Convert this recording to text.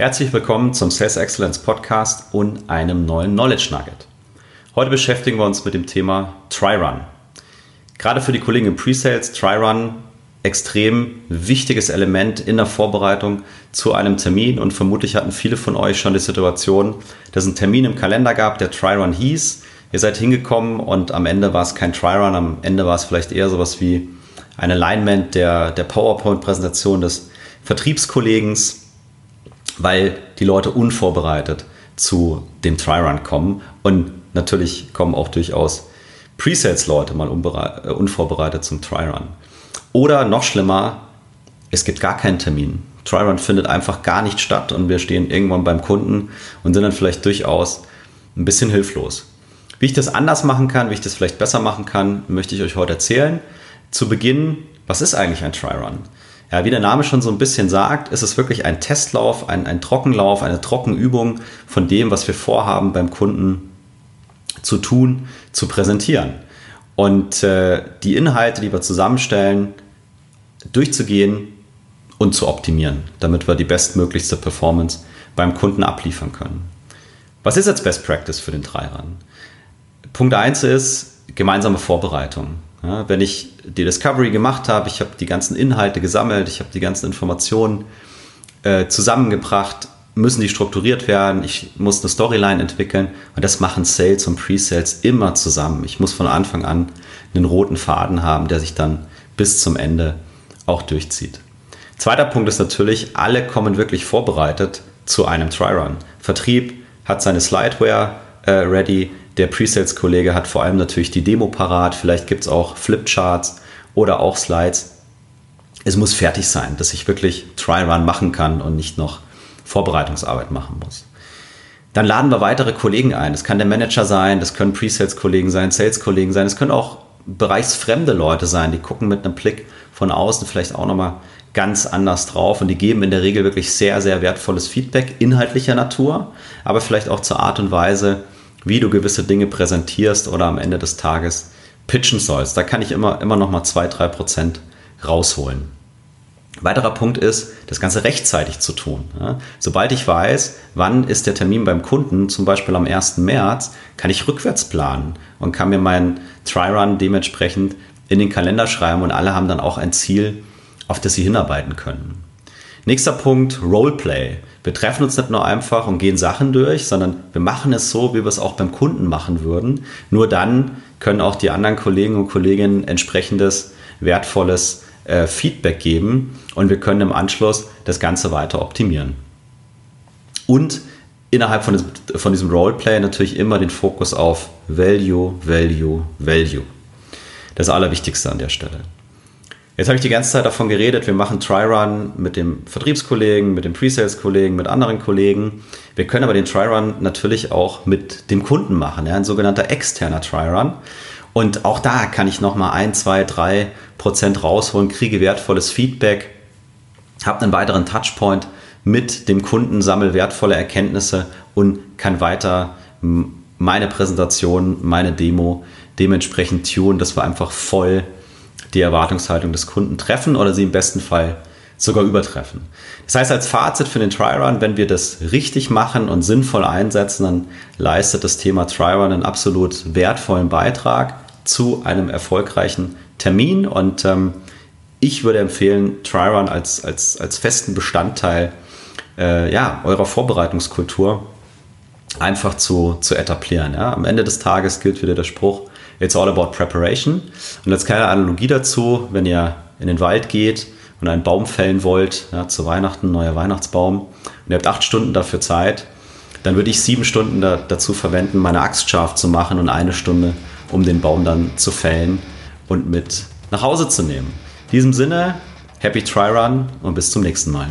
Herzlich willkommen zum Sales Excellence Podcast und einem neuen Knowledge Nugget. Heute beschäftigen wir uns mit dem Thema Try-Run. Gerade für die Kollegen im Pre-Sales, Try-Run extrem wichtiges Element in der Vorbereitung zu einem Termin und vermutlich hatten viele von euch schon die Situation, dass es einen Termin im Kalender gab, der Try-Run hieß. Ihr seid hingekommen und am Ende war es kein Try-Run, am Ende war es vielleicht eher sowas wie ein Alignment der, der PowerPoint-Präsentation des Vertriebskollegens weil die Leute unvorbereitet zu dem Try-Run kommen. Und natürlich kommen auch durchaus Presales-Leute mal äh, unvorbereitet zum Try-Run. Oder noch schlimmer, es gibt gar keinen Termin. Try-Run findet einfach gar nicht statt und wir stehen irgendwann beim Kunden und sind dann vielleicht durchaus ein bisschen hilflos. Wie ich das anders machen kann, wie ich das vielleicht besser machen kann, möchte ich euch heute erzählen. Zu Beginn, was ist eigentlich ein Try-Run? Ja, wie der Name schon so ein bisschen sagt, ist es wirklich ein Testlauf, ein, ein Trockenlauf, eine Trockenübung von dem, was wir vorhaben beim Kunden zu tun, zu präsentieren. Und äh, die Inhalte, die wir zusammenstellen, durchzugehen und zu optimieren, damit wir die bestmöglichste Performance beim Kunden abliefern können. Was ist jetzt Best Practice für den Dreirun? Punkt 1 ist gemeinsame Vorbereitung. Ja, wenn ich die Discovery gemacht habe, ich habe die ganzen Inhalte gesammelt, ich habe die ganzen Informationen äh, zusammengebracht, müssen die strukturiert werden, ich muss eine Storyline entwickeln und das machen Sales und Pre-Sales immer zusammen. Ich muss von Anfang an einen roten Faden haben, der sich dann bis zum Ende auch durchzieht. Zweiter Punkt ist natürlich, alle kommen wirklich vorbereitet zu einem Try-Run. Vertrieb hat seine Slideware äh, ready, der Presales-Kollege hat vor allem natürlich die Demo parat, vielleicht gibt es auch Flipcharts oder auch Slides. Es muss fertig sein, dass ich wirklich Try-Run machen kann und nicht noch Vorbereitungsarbeit machen muss. Dann laden wir weitere Kollegen ein. Das kann der Manager sein, das können Pre-Sales-Kollegen sein, Sales-Kollegen sein, es können auch bereichsfremde Leute sein, die gucken mit einem Blick von außen vielleicht auch nochmal ganz anders drauf und die geben in der Regel wirklich sehr, sehr wertvolles Feedback inhaltlicher Natur, aber vielleicht auch zur Art und Weise, wie du gewisse Dinge präsentierst oder am Ende des Tages pitchen sollst. Da kann ich immer, immer noch mal 2-3% rausholen. Weiterer Punkt ist, das Ganze rechtzeitig zu tun. Sobald ich weiß, wann ist der Termin beim Kunden, zum Beispiel am 1. März, kann ich rückwärts planen und kann mir meinen Try-Run dementsprechend in den Kalender schreiben und alle haben dann auch ein Ziel, auf das sie hinarbeiten können. Nächster Punkt, Roleplay. Wir treffen uns nicht nur einfach und gehen Sachen durch, sondern wir machen es so, wie wir es auch beim Kunden machen würden. Nur dann können auch die anderen Kollegen und Kolleginnen entsprechendes wertvolles äh, Feedback geben und wir können im Anschluss das Ganze weiter optimieren. Und innerhalb von diesem, von diesem Roleplay natürlich immer den Fokus auf Value, Value, Value. Das Allerwichtigste an der Stelle. Jetzt habe ich die ganze Zeit davon geredet, wir machen Try-Run mit dem Vertriebskollegen, mit dem Pre-Sales-Kollegen, mit anderen Kollegen. Wir können aber den Try-Run natürlich auch mit dem Kunden machen, ja, ein sogenannter externer Try-Run. Und auch da kann ich nochmal ein, zwei, drei Prozent rausholen, kriege wertvolles Feedback, habe einen weiteren Touchpoint mit dem Kunden, sammle wertvolle Erkenntnisse und kann weiter meine Präsentation, meine Demo dementsprechend tun, dass wir einfach voll die Erwartungshaltung des Kunden treffen oder sie im besten Fall sogar übertreffen. Das heißt, als Fazit für den Try-Run, wenn wir das richtig machen und sinnvoll einsetzen, dann leistet das Thema Try-Run einen absolut wertvollen Beitrag zu einem erfolgreichen Termin. Und ähm, ich würde empfehlen, Try-Run als, als, als festen Bestandteil äh, ja, eurer Vorbereitungskultur einfach zu, zu etablieren. Ja. Am Ende des Tages gilt wieder der Spruch, It's all about preparation. Und als kleine Analogie dazu, wenn ihr in den Wald geht und einen Baum fällen wollt, ja, zu Weihnachten, neuer Weihnachtsbaum, und ihr habt acht Stunden dafür Zeit, dann würde ich sieben Stunden da, dazu verwenden, meine Axt scharf zu machen und eine Stunde, um den Baum dann zu fällen und mit nach Hause zu nehmen. In diesem Sinne, happy Try Run und bis zum nächsten Mal.